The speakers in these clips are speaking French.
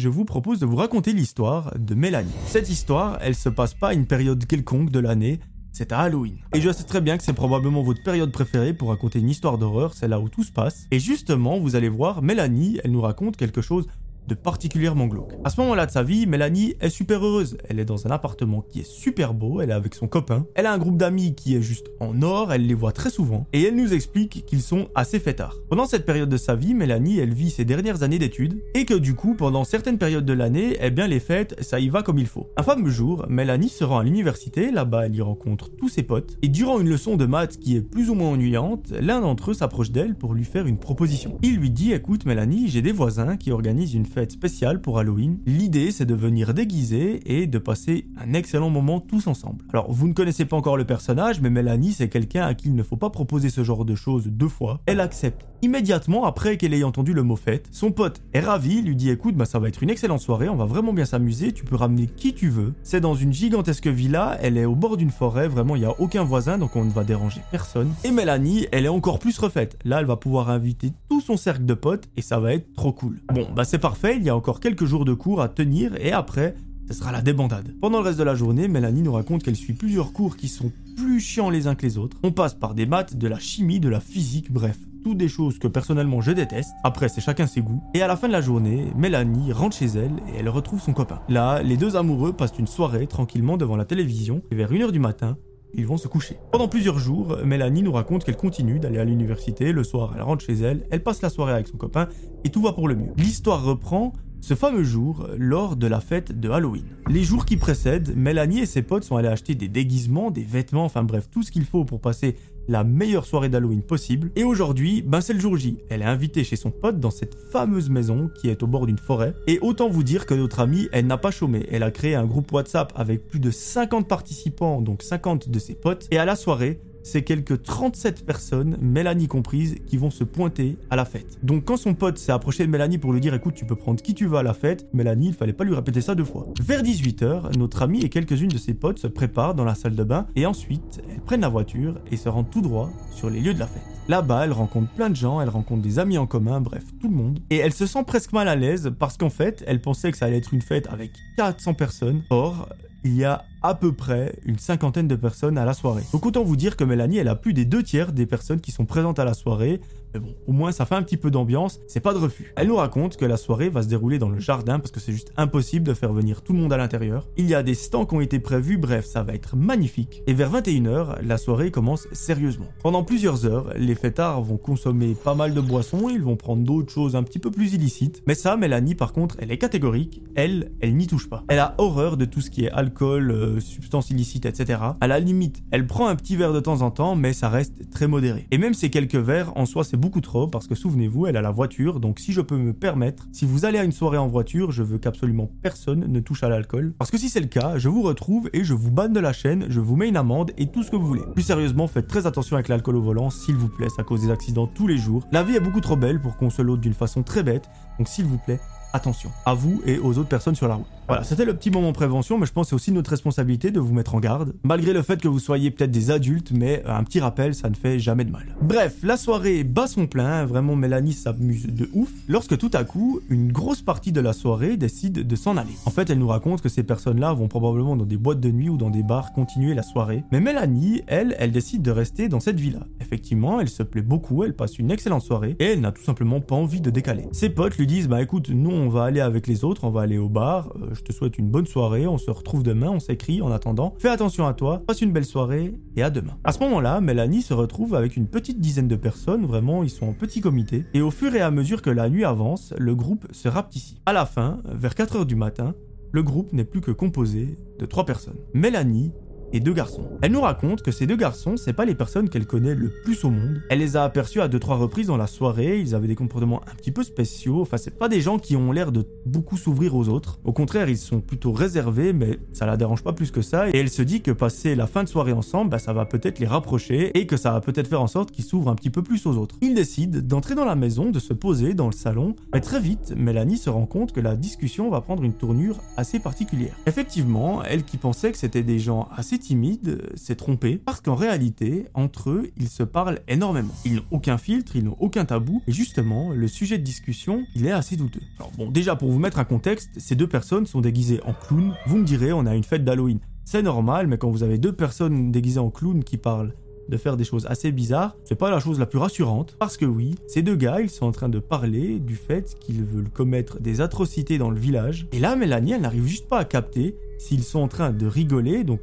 je vous propose de vous raconter l'histoire de Mélanie. Cette histoire, elle se passe pas à une période quelconque de l'année, c'est à Halloween. Et je sais très bien que c'est probablement votre période préférée pour raconter une histoire d'horreur, c'est là où tout se passe. Et justement, vous allez voir, Mélanie, elle nous raconte quelque chose de particulièrement glauque. À ce moment-là de sa vie, Mélanie est super heureuse. Elle est dans un appartement qui est super beau, elle est avec son copain. Elle a un groupe d'amis qui est juste en or, elle les voit très souvent. Et elle nous explique qu'ils sont assez fêtards. Pendant cette période de sa vie, Mélanie, elle vit ses dernières années d'études. Et que du coup, pendant certaines périodes de l'année, eh bien les fêtes, ça y va comme il faut. Un fameux jour, Mélanie se rend à l'université, là-bas elle y rencontre tous ses potes. Et durant une leçon de maths qui est plus ou moins ennuyante, l'un d'entre eux s'approche d'elle pour lui faire une proposition. Il lui dit, écoute Mélanie, j'ai des voisins qui organisent une fête spéciale pour Halloween. L'idée, c'est de venir déguiser et de passer un excellent moment tous ensemble. Alors, vous ne connaissez pas encore le personnage, mais Mélanie, c'est quelqu'un à qui il ne faut pas proposer ce genre de choses deux fois. Elle accepte immédiatement après qu'elle ait entendu le mot fête. Son pote est ravi, lui dit écoute, bah ça va être une excellente soirée, on va vraiment bien s'amuser, tu peux ramener qui tu veux. C'est dans une gigantesque villa, elle est au bord d'une forêt, vraiment il n'y a aucun voisin, donc on ne va déranger personne. Et Mélanie, elle est encore plus refaite. Là, elle va pouvoir inviter tout son cercle de potes et ça va être trop cool. Bon, bah c'est parfait, il y a encore quelques jours de cours à tenir et après, ce sera la débandade. Pendant le reste de la journée, Mélanie nous raconte qu'elle suit plusieurs cours qui sont plus chiants les uns que les autres. On passe par des maths, de la chimie, de la physique, bref, des choses que personnellement je déteste. Après, c'est chacun ses goûts. Et à la fin de la journée, Mélanie rentre chez elle et elle retrouve son copain. Là, les deux amoureux passent une soirée tranquillement devant la télévision et vers 1h du matin, ils vont se coucher. Pendant plusieurs jours, Mélanie nous raconte qu'elle continue d'aller à l'université. Le soir, elle rentre chez elle, elle passe la soirée avec son copain et tout va pour le mieux. L'histoire reprend ce fameux jour lors de la fête de Halloween. Les jours qui précèdent, Mélanie et ses potes sont allés acheter des déguisements, des vêtements, enfin bref, tout ce qu'il faut pour passer la meilleure soirée d'Halloween possible. Et aujourd'hui, ben c'est le jour J. Elle est invitée chez son pote dans cette fameuse maison qui est au bord d'une forêt. Et autant vous dire que notre amie, elle n'a pas chômé. Elle a créé un groupe WhatsApp avec plus de 50 participants, donc 50 de ses potes. Et à la soirée, c'est quelques 37 personnes, Mélanie comprise, qui vont se pointer à la fête. Donc quand son pote s'est approché de Mélanie pour lui dire écoute tu peux prendre qui tu veux à la fête, Mélanie il fallait pas lui répéter ça deux fois. Vers 18h, notre amie et quelques-unes de ses potes se préparent dans la salle de bain et ensuite elles prennent la voiture et se rendent tout droit sur les lieux de la fête. Là-bas, elle rencontre plein de gens, elle rencontre des amis en commun, bref, tout le monde. Et elle se sent presque mal à l'aise parce qu'en fait, elle pensait que ça allait être une fête avec 400 personnes. Or, il y a à peu près une cinquantaine de personnes à la soirée. Donc autant vous dire que Mélanie, elle a plus des deux tiers des personnes qui sont présentes à la soirée. Mais bon, au moins ça fait un petit peu d'ambiance, c'est pas de refus. Elle nous raconte que la soirée va se dérouler dans le jardin parce que c'est juste impossible de faire venir tout le monde à l'intérieur. Il y a des stands qui ont été prévus, bref, ça va être magnifique. Et vers 21h, la soirée commence sérieusement. Pendant plusieurs heures, les fêtards vont consommer pas mal de boissons, ils vont prendre d'autres choses un petit peu plus illicites. Mais ça, Mélanie, par contre, elle est catégorique, elle, elle n'y touche pas. Elle a horreur de tout ce qui est alcool, euh, substances illicites, etc. À la limite, elle prend un petit verre de temps en temps, mais ça reste très modéré. Et même ces quelques verres, en soi, c'est beaucoup trop, parce que souvenez-vous, elle a la voiture, donc si je peux me permettre, si vous allez à une soirée en voiture, je veux qu'absolument personne ne touche à l'alcool. Parce que si c'est le cas, je vous retrouve et je vous banne de la chaîne, je vous mets une amende et tout ce que vous voulez. Plus sérieusement, faites très attention avec l'alcool au volant, s'il vous plaît, ça cause des accidents tous les jours. La vie est beaucoup trop belle pour qu'on se l'ôte d'une façon très bête, donc s'il vous plaît, attention, à vous et aux autres personnes sur la route. Voilà, c'était le petit moment prévention, mais je pense que c'est aussi notre responsabilité de vous mettre en garde, malgré le fait que vous soyez peut-être des adultes, mais un petit rappel, ça ne fait jamais de mal. Bref, la soirée bat son plein, vraiment Mélanie s'amuse de ouf, lorsque tout à coup, une grosse partie de la soirée décide de s'en aller. En fait, elle nous raconte que ces personnes-là vont probablement dans des boîtes de nuit ou dans des bars continuer la soirée, mais Mélanie, elle, elle décide de rester dans cette villa. Effectivement, elle se plaît beaucoup, elle passe une excellente soirée, et elle n'a tout simplement pas envie de décaler. Ses potes lui disent, bah écoute, nous on va aller avec les autres, on va aller au bar, euh, je te souhaite une bonne soirée, on se retrouve demain, on s'écrit en attendant. Fais attention à toi, passe une belle soirée et à demain. À ce moment-là, Mélanie se retrouve avec une petite dizaine de personnes, vraiment ils sont en petit comité, et au fur et à mesure que la nuit avance, le groupe se rapetissit. À la fin, vers 4h du matin, le groupe n'est plus que composé de trois personnes. Mélanie, et deux garçons. Elle nous raconte que ces deux garçons, c'est pas les personnes qu'elle connaît le plus au monde. Elle les a aperçus à deux trois reprises dans la soirée, ils avaient des comportements un petit peu spéciaux, enfin c'est pas des gens qui ont l'air de beaucoup s'ouvrir aux autres. Au contraire, ils sont plutôt réservés, mais ça la dérange pas plus que ça, et elle se dit que passer la fin de soirée ensemble, bah, ça va peut-être les rapprocher, et que ça va peut-être faire en sorte qu'ils s'ouvrent un petit peu plus aux autres. Ils décident d'entrer dans la maison, de se poser dans le salon, mais très vite, Mélanie se rend compte que la discussion va prendre une tournure assez particulière. Effectivement, elle qui pensait que c'était des gens assez timide s'est trompé parce qu'en réalité, entre eux, ils se parlent énormément. Ils n'ont aucun filtre, ils n'ont aucun tabou, et justement, le sujet de discussion, il est assez douteux. Alors bon, déjà pour vous mettre un contexte, ces deux personnes sont déguisées en clown. Vous me direz, on a une fête d'Halloween. C'est normal, mais quand vous avez deux personnes déguisées en clown qui parlent de faire des choses assez bizarres, c'est pas la chose la plus rassurante. Parce que oui, ces deux gars, ils sont en train de parler du fait qu'ils veulent commettre des atrocités dans le village. Et là, Mélanie, elle n'arrive juste pas à capter s'ils sont en train de rigoler, donc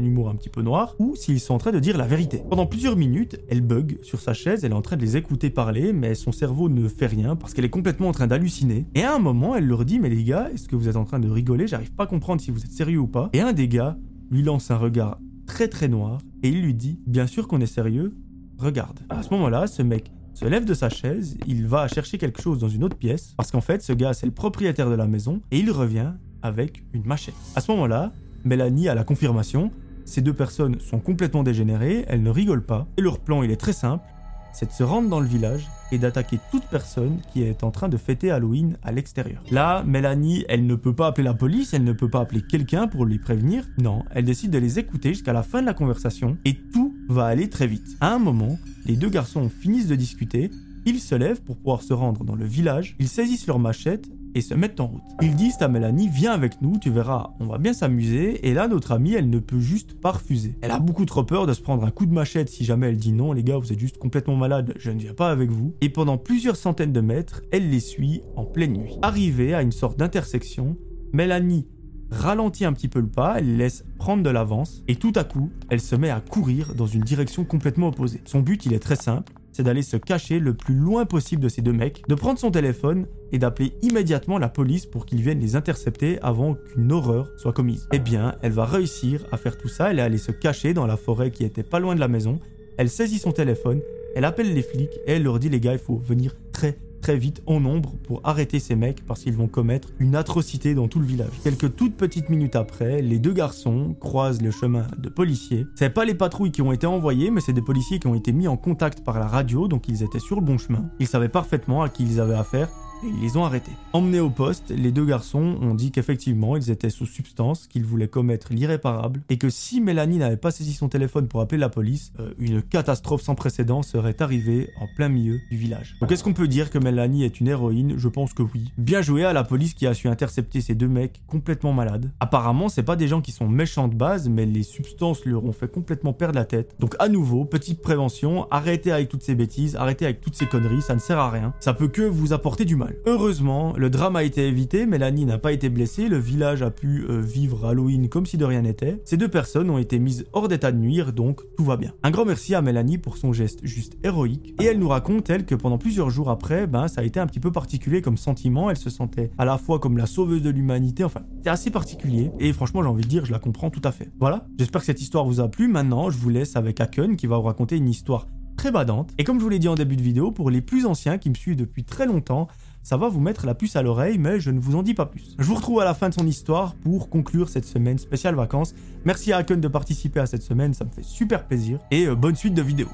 un humour un petit peu noir, ou s'ils sont en train de dire la vérité. Pendant plusieurs minutes, elle bug sur sa chaise, elle est en train de les écouter parler, mais son cerveau ne fait rien parce qu'elle est complètement en train d'halluciner. Et à un moment, elle leur dit Mais les gars, est-ce que vous êtes en train de rigoler? J'arrive pas à comprendre si vous êtes sérieux ou pas. Et un des gars lui lance un regard très très noir et il lui dit Bien sûr qu'on est sérieux, regarde. À ce moment-là, ce mec se lève de sa chaise, il va chercher quelque chose dans une autre pièce parce qu'en fait, ce gars, c'est le propriétaire de la maison et il revient avec une machette. À ce moment-là, Mélanie a la confirmation ces deux personnes sont complètement dégénérées, elles ne rigolent pas, et leur plan il est très simple, c'est de se rendre dans le village et d'attaquer toute personne qui est en train de fêter Halloween à l'extérieur. Là, Mélanie, elle ne peut pas appeler la police, elle ne peut pas appeler quelqu'un pour lui prévenir. Non, elle décide de les écouter jusqu'à la fin de la conversation et tout va aller très vite. À un moment, les deux garçons finissent de discuter, ils se lèvent pour pouvoir se rendre dans le village, ils saisissent leur machette et se mettent en route. Ils disent à Mélanie, viens avec nous, tu verras, on va bien s'amuser. Et là, notre amie, elle ne peut juste pas refuser. Elle a beaucoup trop peur de se prendre un coup de machette si jamais elle dit non, les gars, vous êtes juste complètement malade, je ne viens pas avec vous. Et pendant plusieurs centaines de mètres, elle les suit en pleine nuit. Arrivée à une sorte d'intersection, Mélanie ralentit un petit peu le pas, elle laisse prendre de l'avance, et tout à coup, elle se met à courir dans une direction complètement opposée. Son but, il est très simple, c'est d'aller se cacher le plus loin possible de ces deux mecs, de prendre son téléphone et d'appeler immédiatement la police pour qu'ils viennent les intercepter avant qu'une horreur soit commise. Eh bien, elle va réussir à faire tout ça, elle est allée se cacher dans la forêt qui était pas loin de la maison, elle saisit son téléphone, elle appelle les flics et elle leur dit les gars, il faut venir très très vite en nombre pour arrêter ces mecs parce qu'ils vont commettre une atrocité dans tout le village. Quelques toutes petites minutes après, les deux garçons croisent le chemin de policiers. C'est pas les patrouilles qui ont été envoyées, mais c'est des policiers qui ont été mis en contact par la radio, donc ils étaient sur le bon chemin. Ils savaient parfaitement à qui ils avaient affaire et ils les ont arrêtés. Emmenés au poste, les deux garçons ont dit qu'effectivement ils étaient sous substance, qu'ils voulaient commettre l'irréparable, et que si Mélanie n'avait pas saisi son téléphone pour appeler la police, euh, une catastrophe sans précédent serait arrivée en plein milieu du village. Donc est-ce qu'on peut dire que Mélanie est une héroïne? Je pense que oui. Bien joué à la police qui a su intercepter ces deux mecs complètement malades. Apparemment, c'est pas des gens qui sont méchants de base, mais les substances leur ont fait complètement perdre la tête. Donc à nouveau, petite prévention, arrêtez avec toutes ces bêtises, arrêtez avec toutes ces conneries, ça ne sert à rien. Ça peut que vous apporter du mal. Heureusement, le drame a été évité, Mélanie n'a pas été blessée, le village a pu euh, vivre Halloween comme si de rien n'était. Ces deux personnes ont été mises hors d'état de nuire, donc tout va bien. Un grand merci à Mélanie pour son geste juste héroïque, et elle nous raconte, elle, que pendant plusieurs jours après, ben ça a été un petit peu particulier comme sentiment, elle se sentait à la fois comme la sauveuse de l'humanité, enfin, c'est assez particulier, et franchement j'ai envie de dire, je la comprends tout à fait. Voilà, j'espère que cette histoire vous a plu, maintenant je vous laisse avec Aken qui va vous raconter une histoire très badante. Et comme je vous l'ai dit en début de vidéo, pour les plus anciens qui me suivent depuis très longtemps, ça va vous mettre la puce à l'oreille, mais je ne vous en dis pas plus. Je vous retrouve à la fin de son histoire pour conclure cette semaine spéciale vacances. Merci à Haken de participer à cette semaine, ça me fait super plaisir, et euh, bonne suite de vidéos.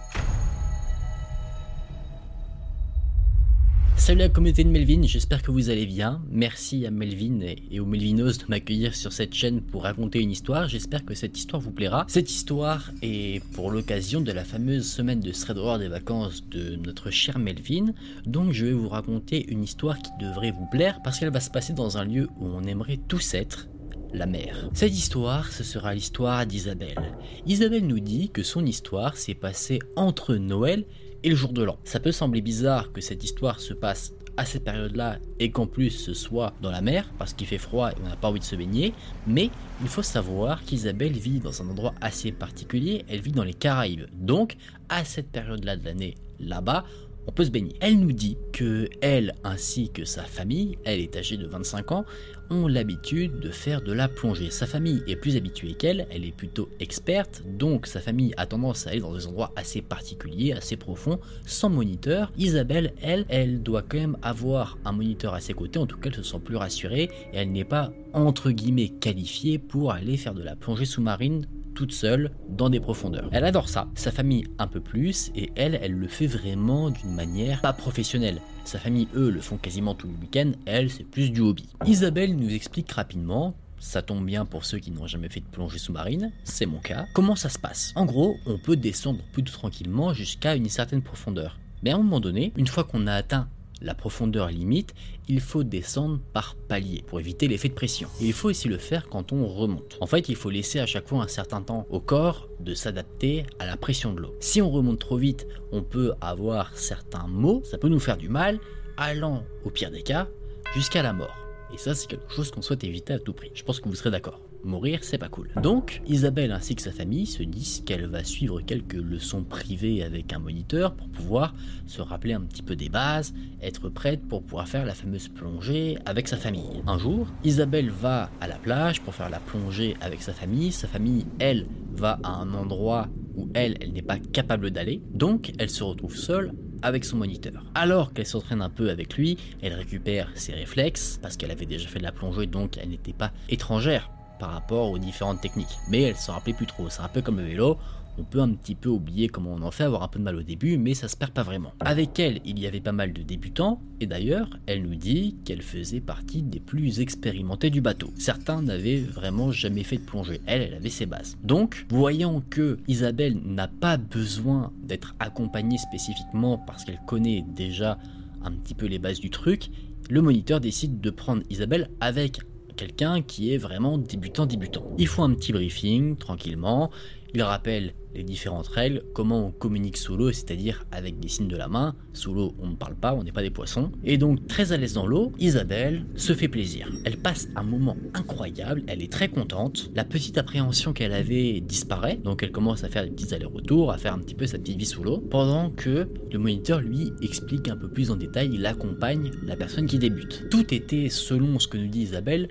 Salut la communauté de Melvin, j'espère que vous allez bien. Merci à Melvin et aux Melvinos de m'accueillir sur cette chaîne pour raconter une histoire. J'espère que cette histoire vous plaira. Cette histoire est pour l'occasion de la fameuse semaine de Thread des vacances de notre cher Melvin. Donc je vais vous raconter une histoire qui devrait vous plaire parce qu'elle va se passer dans un lieu où on aimerait tous être, la. Cette histoire, ce sera l'histoire d'Isabelle. Isabelle nous dit que son histoire s'est passée entre Noël et le jour de l'an. Ça peut sembler bizarre que cette histoire se passe à cette période-là et qu'en plus ce soit dans la mer parce qu'il fait froid et on n'a pas envie de se baigner, mais il faut savoir qu'Isabelle vit dans un endroit assez particulier, elle vit dans les Caraïbes. Donc à cette période-là de l'année, là-bas, on peut se baigner. Elle nous dit que elle ainsi que sa famille, elle est âgée de 25 ans, ont l'habitude de faire de la plongée. Sa famille est plus habituée qu'elle, elle est plutôt experte, donc sa famille a tendance à aller dans des endroits assez particuliers, assez profonds, sans moniteur. Isabelle, elle, elle doit quand même avoir un moniteur à ses côtés, en tout cas elle se sent plus rassurée, et elle n'est pas entre guillemets qualifiée pour aller faire de la plongée sous-marine toute seule dans des profondeurs. Elle adore ça, sa famille un peu plus, et elle, elle le fait vraiment d'une manière pas professionnelle. Sa famille, eux, le font quasiment tout le week-end, elle, c'est plus du hobby. Isabelle nous explique rapidement Ça tombe bien pour ceux qui n'ont jamais fait de plongée sous-marine, c'est mon cas. Comment ça se passe En gros, on peut descendre plutôt tranquillement jusqu'à une certaine profondeur. Mais à un moment donné, une fois qu'on a atteint la profondeur limite, il faut descendre par palier pour éviter l'effet de pression. Il faut aussi le faire quand on remonte. En fait, il faut laisser à chaque fois un certain temps au corps de s'adapter à la pression de l'eau. Si on remonte trop vite, on peut avoir certains maux, ça peut nous faire du mal, allant au pire des cas jusqu'à la mort. Et ça, c'est quelque chose qu'on souhaite éviter à tout prix. Je pense que vous serez d'accord. Mourir, c'est pas cool. Donc, Isabelle ainsi que sa famille se disent qu'elle va suivre quelques leçons privées avec un moniteur pour pouvoir se rappeler un petit peu des bases, être prête pour pouvoir faire la fameuse plongée avec sa famille. Un jour, Isabelle va à la plage pour faire la plongée avec sa famille. Sa famille, elle, va à un endroit où elle, elle n'est pas capable d'aller. Donc, elle se retrouve seule avec son moniteur. Alors qu'elle s'entraîne un peu avec lui, elle récupère ses réflexes, parce qu'elle avait déjà fait de la plongée, donc elle n'était pas étrangère par rapport aux différentes techniques. Mais elle s'en rappelait plus trop. C'est un peu comme le vélo, on peut un petit peu oublier comment on en fait, avoir un peu de mal au début, mais ça se perd pas vraiment. Avec elle, il y avait pas mal de débutants, et d'ailleurs, elle nous dit qu'elle faisait partie des plus expérimentés du bateau. Certains n'avaient vraiment jamais fait de plongée, elle, elle avait ses bases. Donc, voyant que Isabelle n'a pas besoin d'être accompagnée spécifiquement parce qu'elle connaît déjà un petit peu les bases du truc, le moniteur décide de prendre Isabelle avec quelqu'un qui est vraiment débutant débutant. Ils font un petit briefing tranquillement, il rappelle les différentes règles, comment on communique sous l'eau, c'est-à-dire avec des signes de la main. Sous l'eau, on ne parle pas, on n'est pas des poissons. Et donc, très à l'aise dans l'eau, Isabelle se fait plaisir. Elle passe un moment incroyable, elle est très contente. La petite appréhension qu'elle avait disparaît, donc elle commence à faire des petits allers-retours, à faire un petit peu sa petite vie sous l'eau, pendant que le moniteur lui explique un peu plus en détail, il accompagne la personne qui débute. Tout était, selon ce que nous dit Isabelle,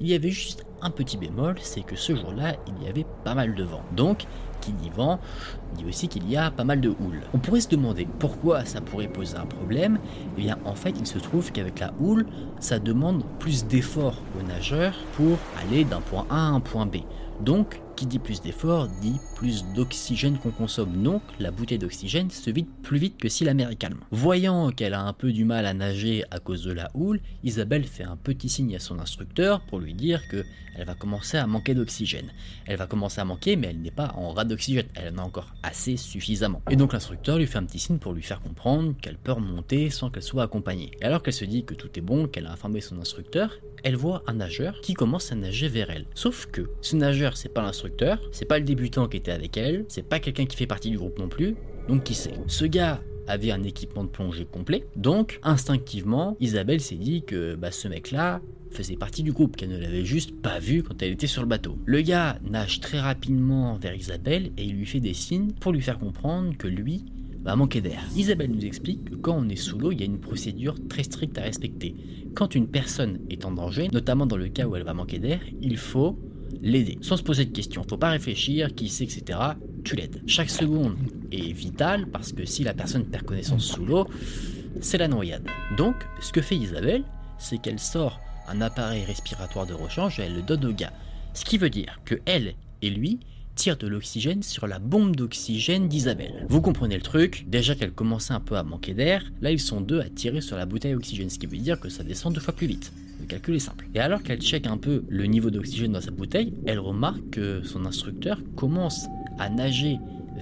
Il y avait juste un petit bémol, c'est que ce jour-là, il y avait pas mal de vent. Donc, qui dit vent, dit aussi qu'il y a pas mal de houle. On pourrait se demander pourquoi ça pourrait poser un problème. Eh bien, en fait, il se trouve qu'avec la houle, ça demande plus d'efforts aux nageurs pour aller d'un point A à un point B. Donc, qui dit plus d'efforts dit plus d'oxygène qu'on consomme. Donc, la bouteille d'oxygène se vide plus vite que si la mer est calme. Voyant qu'elle a un peu du mal à nager à cause de la houle, Isabelle fait un petit signe à son instructeur pour lui dire que elle va commencer à manquer d'oxygène. Elle va commencer à manquer, mais elle n'est pas en rade d'oxygène. Elle en a encore assez suffisamment. Et donc, l'instructeur lui fait un petit signe pour lui faire comprendre qu'elle peut remonter sans qu'elle soit accompagnée. Et alors qu'elle se dit que tout est bon, qu'elle a informé son instructeur, elle voit un nageur qui commence à nager vers elle. Sauf que ce nageur, c'est pas l'instructeur c'est pas le débutant qui était avec elle, c'est pas quelqu'un qui fait partie du groupe non plus, donc qui sait? Ce gars avait un équipement de plongée complet, donc instinctivement, Isabelle s'est dit que bah, ce mec-là faisait partie du groupe, qu'elle ne l'avait juste pas vu quand elle était sur le bateau. Le gars nage très rapidement vers Isabelle et il lui fait des signes pour lui faire comprendre que lui va manquer d'air. Isabelle nous explique que quand on est sous l'eau, il y a une procédure très stricte à respecter. Quand une personne est en danger, notamment dans le cas où elle va manquer d'air, il faut l'aider, sans se poser de questions. Faut pas réfléchir, qui sait, etc. Tu l'aides. Chaque seconde est vitale parce que si la personne perd connaissance sous l'eau, c'est la noyade. Donc, ce que fait Isabelle, c'est qu'elle sort un appareil respiratoire de rechange et elle le donne au gars. Ce qui veut dire que elle et lui tirent de l'oxygène sur la bombe d'oxygène d'Isabelle. Vous comprenez le truc, déjà qu'elle commençait un peu à manquer d'air, là ils sont deux à tirer sur la bouteille d'oxygène, ce qui veut dire que ça descend deux fois plus vite. Le calcul est simple. Et alors qu'elle check un peu le niveau d'oxygène dans sa bouteille, elle remarque que son instructeur commence à nager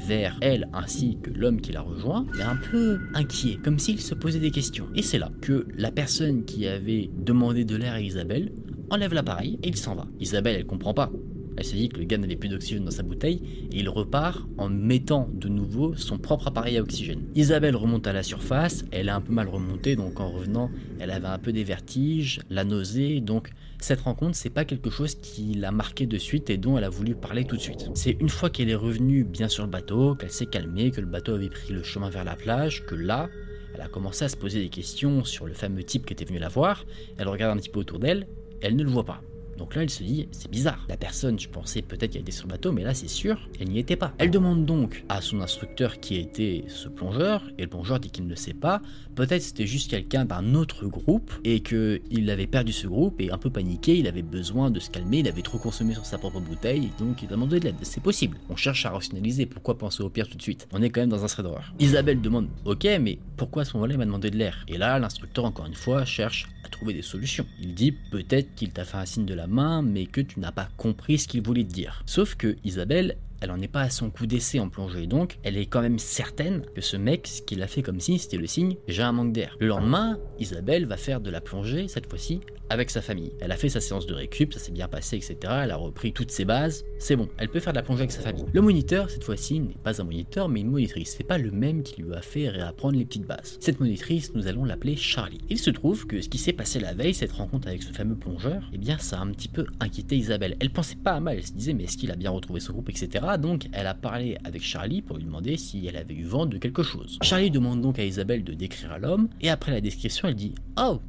vers elle ainsi que l'homme qui la rejoint, mais un peu inquiet, comme s'il se posait des questions. Et c'est là que la personne qui avait demandé de l'air à Isabelle enlève l'appareil et il s'en va. Isabelle, elle comprend pas. Elle se dit que le gars n'avait plus d'oxygène dans sa bouteille et il repart en mettant de nouveau son propre appareil à oxygène. Isabelle remonte à la surface, elle a un peu mal remonté donc en revenant elle avait un peu des vertiges, la nausée donc cette rencontre c'est pas quelque chose qui l'a marqué de suite et dont elle a voulu parler tout de suite. C'est une fois qu'elle est revenue bien sur le bateau, qu'elle s'est calmée, que le bateau avait pris le chemin vers la plage, que là elle a commencé à se poser des questions sur le fameux type qui était venu la voir, elle regarde un petit peu autour d'elle, elle ne le voit pas. Donc là, elle se dit, c'est bizarre. La personne, je pensais peut-être qu'elle était sur le bateau, mais là, c'est sûr, elle n'y était pas. Elle demande donc à son instructeur qui était ce plongeur, et le plongeur dit qu'il ne sait pas. Peut-être c'était juste quelqu'un d'un autre groupe, et qu'il avait perdu ce groupe, et un peu paniqué, il avait besoin de se calmer, il avait trop consommé sur sa propre bouteille, donc il a demandé de l'aide. C'est possible. On cherche à rationaliser, pourquoi penser au pire tout de suite On est quand même dans un thread d'horreur. Isabelle demande, ok, mais pourquoi à ce moment-là il m'a demandé de l'air? Et là, l'instructeur, encore une fois, cherche à trouver des solutions. Il dit, peut-être qu'il t'a fait un signe de la main, mais que tu n'as pas compris ce qu'il voulait te dire. Sauf que Isabelle, elle en est pas à son coup d'essai en plongée, donc elle est quand même certaine que ce mec, ce qu'il a fait comme signe, c'était le signe j'ai un manque d'air. Le lendemain, Isabelle va faire de la plongée, cette fois-ci avec sa famille. Elle a fait sa séance de récup, ça s'est bien passé, etc. Elle a repris toutes ses bases, c'est bon, elle peut faire de la plongée avec sa famille. Le moniteur, cette fois-ci, n'est pas un moniteur, mais une monitrice. C'est pas le même qui lui a fait réapprendre les petites bases. Cette monitrice, nous allons l'appeler Charlie. Il se trouve que ce qui s'est passé la veille, cette rencontre avec ce fameux plongeur, eh bien, ça a un petit peu inquiété Isabelle. Elle pensait pas à mal, elle se disait, mais est-ce qu'il a bien retrouvé son groupe, etc. Donc, elle a parlé avec Charlie pour lui demander si elle avait eu vent de quelque chose. Charlie demande donc à Isabelle de décrire à l'homme, et après la description, elle dit Oh,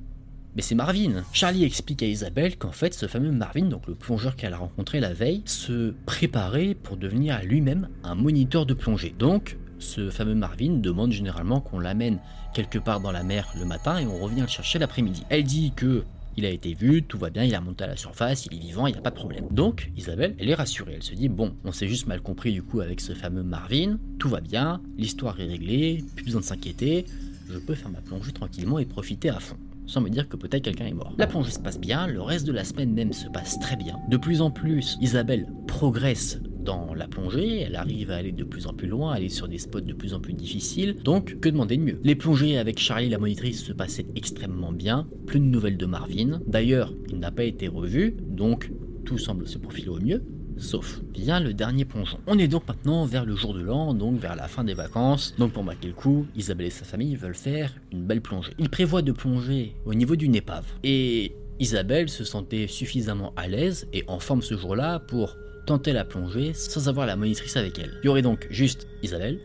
mais c'est Marvin. Charlie explique à Isabelle qu'en fait, ce fameux Marvin, donc le plongeur qu'elle a rencontré la veille, se préparait pour devenir lui-même un moniteur de plongée. Donc, ce fameux Marvin demande généralement qu'on l'amène quelque part dans la mer le matin et on revient le chercher l'après-midi. Elle dit que il a été vu, tout va bien, il a monté à la surface, il est vivant, il n'y a pas de problème. Donc, Isabelle, elle est rassurée, elle se dit, bon, on s'est juste mal compris du coup avec ce fameux Marvin, tout va bien, l'histoire est réglée, plus besoin de s'inquiéter, je peux faire ma plongée tranquillement et profiter à fond sans me dire que peut-être quelqu'un est mort. La plongée se passe bien, le reste de la semaine même se passe très bien. De plus en plus, Isabelle progresse dans la plongée, elle arrive à aller de plus en plus loin, aller sur des spots de plus en plus difficiles, donc que demander de mieux? Les plongées avec Charlie la monitrice se passaient extrêmement bien, plus de nouvelles de Marvin, d'ailleurs il n'a pas été revu, donc tout semble se profiler au mieux, sauf bien le dernier plongeon. On est donc maintenant vers le jour de l'an, donc vers la fin des vacances. Donc pour marquer le coup, Isabelle et sa famille veulent faire une belle plongée. Ils prévoient de plonger au niveau d'une épave. Et Isabelle se sentait suffisamment à l'aise et en forme ce jour-là pour tenter la plongée sans avoir la monitrice avec elle. Il y aurait donc juste Isabelle,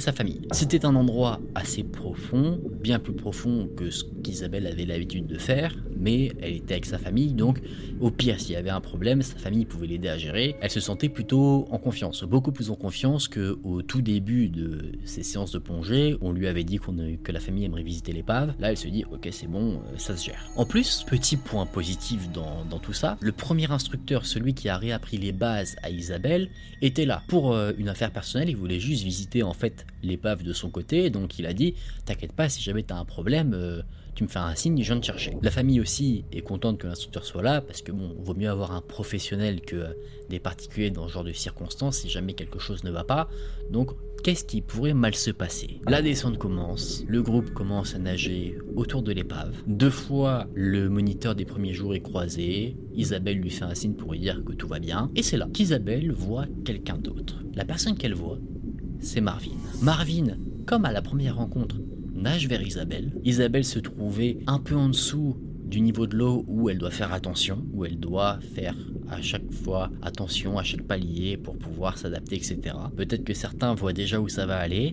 sa famille. C'était un endroit assez profond, bien plus profond que ce qu'Isabelle avait l'habitude de faire, mais elle était avec sa famille, donc au pire, s'il y avait un problème, sa famille pouvait l'aider à gérer. Elle se sentait plutôt en confiance, beaucoup plus en confiance que au tout début de ces séances de plongée. On lui avait dit que la famille aimerait visiter l'épave. Là, elle se dit, ok, c'est bon, euh, ça se gère. En plus, petit point positif dans, dans tout ça, le premier instructeur, celui qui a réappris les bases à Isabelle, était là pour euh, une affaire personnelle. Il voulait juste visiter en fait l'épave de son côté, donc il a dit T'inquiète pas, si jamais t'as un problème, euh, tu me fais un signe, je viens te chercher. La famille aussi est contente que l'instructeur soit là, parce que bon, vaut mieux avoir un professionnel que euh, des particuliers dans ce genre de circonstances si jamais quelque chose ne va pas. Donc, qu'est-ce qui pourrait mal se passer? La descente commence, le groupe commence à nager autour de l'épave. Deux fois, le moniteur des premiers jours est croisé, Isabelle lui fait un signe pour lui dire que tout va bien, et c'est là qu'Isabelle voit quelqu'un d'autre. La personne qu'elle voit, c'est Marvin. Marvin, comme à la première rencontre, nage vers Isabelle. Isabelle se trouvait un peu en dessous du niveau de l'eau où elle doit faire attention, où elle doit faire à chaque fois attention à chaque palier pour pouvoir s'adapter, etc. Peut-être que certains voient déjà où ça va aller.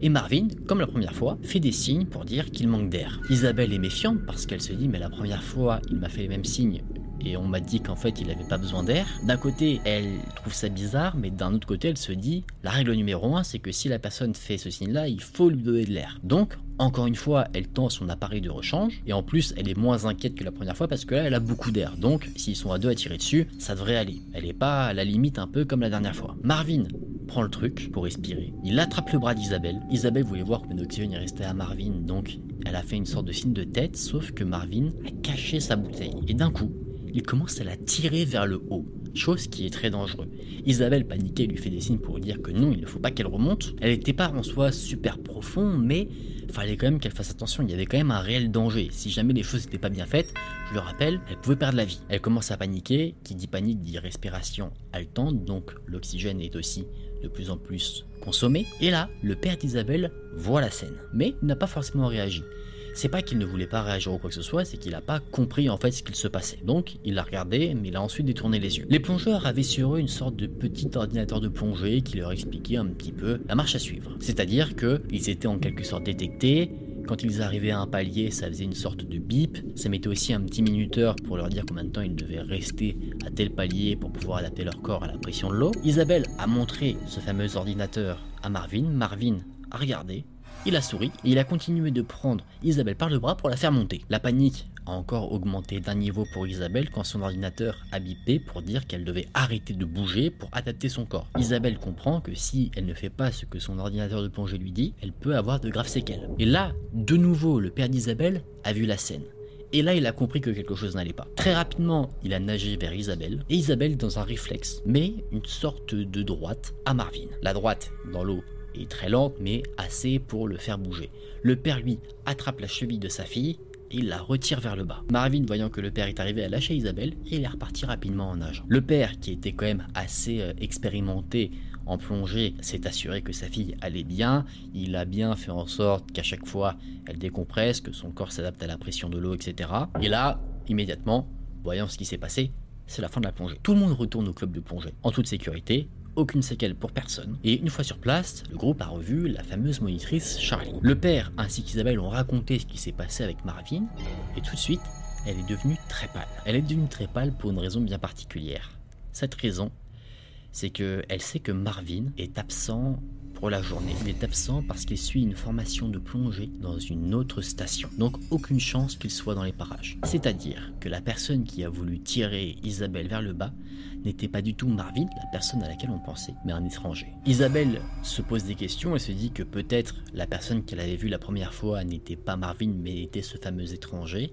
Et Marvin, comme la première fois, fait des signes pour dire qu'il manque d'air. Isabelle est méfiante parce qu'elle se dit mais la première fois il m'a fait les mêmes signes, et on m'a dit qu'en fait il n'avait pas besoin d'air. D'un côté, elle trouve ça bizarre, mais d'un autre côté, elle se dit la règle numéro un, c'est que si la personne fait ce signe-là, il faut lui donner de l'air. Donc, encore une fois, elle tend son appareil de rechange, et en plus, elle est moins inquiète que la première fois parce que là, elle a beaucoup d'air. Donc, s'ils sont à deux à tirer dessus, ça devrait aller. Elle n'est pas à la limite un peu comme la dernière fois. Marvin prend le truc pour respirer. Il attrape le bras d'Isabelle. Isabelle voulait voir que l'oxygène est resté à Marvin, donc elle a fait une sorte de signe de tête, sauf que Marvin a caché sa bouteille. Et d'un coup, il commence à la tirer vers le haut, chose qui est très dangereux. Isabelle paniquée lui fait des signes pour lui dire que non, il ne faut pas qu'elle remonte. Elle n'était pas en soi super profond, mais fallait quand même qu'elle fasse attention, il y avait quand même un réel danger. Si jamais les choses n'étaient pas bien faites, je le rappelle, elle pouvait perdre la vie. Elle commence à paniquer, qui dit panique dit respiration haletante, donc l'oxygène est aussi de plus en plus consommé. Et là, le père d'Isabelle voit la scène, mais n'a pas forcément réagi c'est pas qu'il ne voulait pas réagir ou quoi que ce soit, c'est qu'il n'a pas compris en fait ce qu'il se passait. Donc il l'a regardé, mais il a ensuite détourné les yeux. Les plongeurs avaient sur eux une sorte de petit ordinateur de plongée qui leur expliquait un petit peu la marche à suivre. C'est-à-dire qu'ils étaient en quelque sorte détectés, quand ils arrivaient à un palier, ça faisait une sorte de bip. Ça mettait aussi un petit minuteur pour leur dire combien de temps ils devaient rester à tel palier pour pouvoir adapter leur corps à la pression de l'eau. Isabelle a montré ce fameux ordinateur à Marvin. Marvin a regardé, il a souri et il a continué de prendre Isabelle par le bras pour la faire monter. La panique a encore augmenté d'un niveau pour Isabelle quand son ordinateur a bipé pour dire qu'elle devait arrêter de bouger pour adapter son corps. Isabelle comprend que si elle ne fait pas ce que son ordinateur de plongée lui dit, elle peut avoir de graves séquelles. Et là, de nouveau, le père d'Isabelle a vu la scène Et là, il a compris que quelque chose n'allait pas. Très rapidement, il a nagé vers Isabelle, et Isabelle, dans un réflexe, met une sorte de droite à Marvin. La droite, dans l'eau, est très lente, mais assez pour le faire bouger. Le père, lui, attrape la cheville de sa fille, et il la retire vers le bas. Marvin, voyant que le père est arrivé à lâcher Isabelle, et il est reparti rapidement en nageant. Le père, qui était quand même assez euh, expérimenté en plongée, s'est assuré que sa fille allait bien. Il a bien fait en sorte qu'à chaque fois, elle décompresse, que son corps s'adapte à la pression de l'eau, etc. Et là, immédiatement, voyant ce qui s'est passé, c'est la fin de la plongée. Tout le monde retourne au club de plongée, en toute sécurité, aucune séquelle pour personne. Et une fois sur place, le groupe a revu la fameuse monitrice Charlie. Le père ainsi qu'Isabelle ont raconté ce qui s'est passé avec Marvin, et tout de suite, elle est devenue très pâle. Elle est devenue très pâle pour une raison bien particulière. Cette raison, c'est qu'elle sait que Marvin est absent la journée. Il est absent parce qu'il suit une formation de plongée dans une autre station. Donc aucune chance qu'il soit dans les parages. C'est-à-dire que la personne qui a voulu tirer Isabelle vers le bas n'était pas du tout Marvin, la personne à laquelle on pensait, mais un étranger. Isabelle se pose des questions et se dit que peut-être la personne qu'elle avait vue la première fois n'était pas Marvin, mais était ce fameux étranger,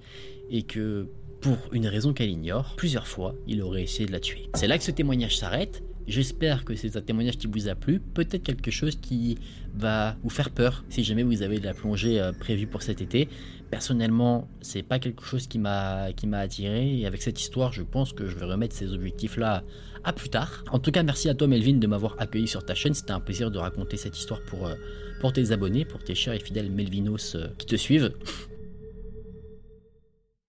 et que pour une raison qu'elle ignore, plusieurs fois, il aurait essayé de la tuer. C'est là que ce témoignage s'arrête, J'espère que c'est un témoignage qui vous a plu, peut-être quelque chose qui va vous faire peur si jamais vous avez de la plongée euh, prévue pour cet été. Personnellement, c'est pas quelque chose qui m'a attiré et avec cette histoire, je pense que je vais remettre ces objectifs là à plus tard. En tout cas, merci à toi Melvin de m'avoir accueilli sur ta chaîne, c'était un plaisir de raconter cette histoire pour euh, pour tes abonnés, pour tes chers et fidèles Melvinos euh, qui te suivent.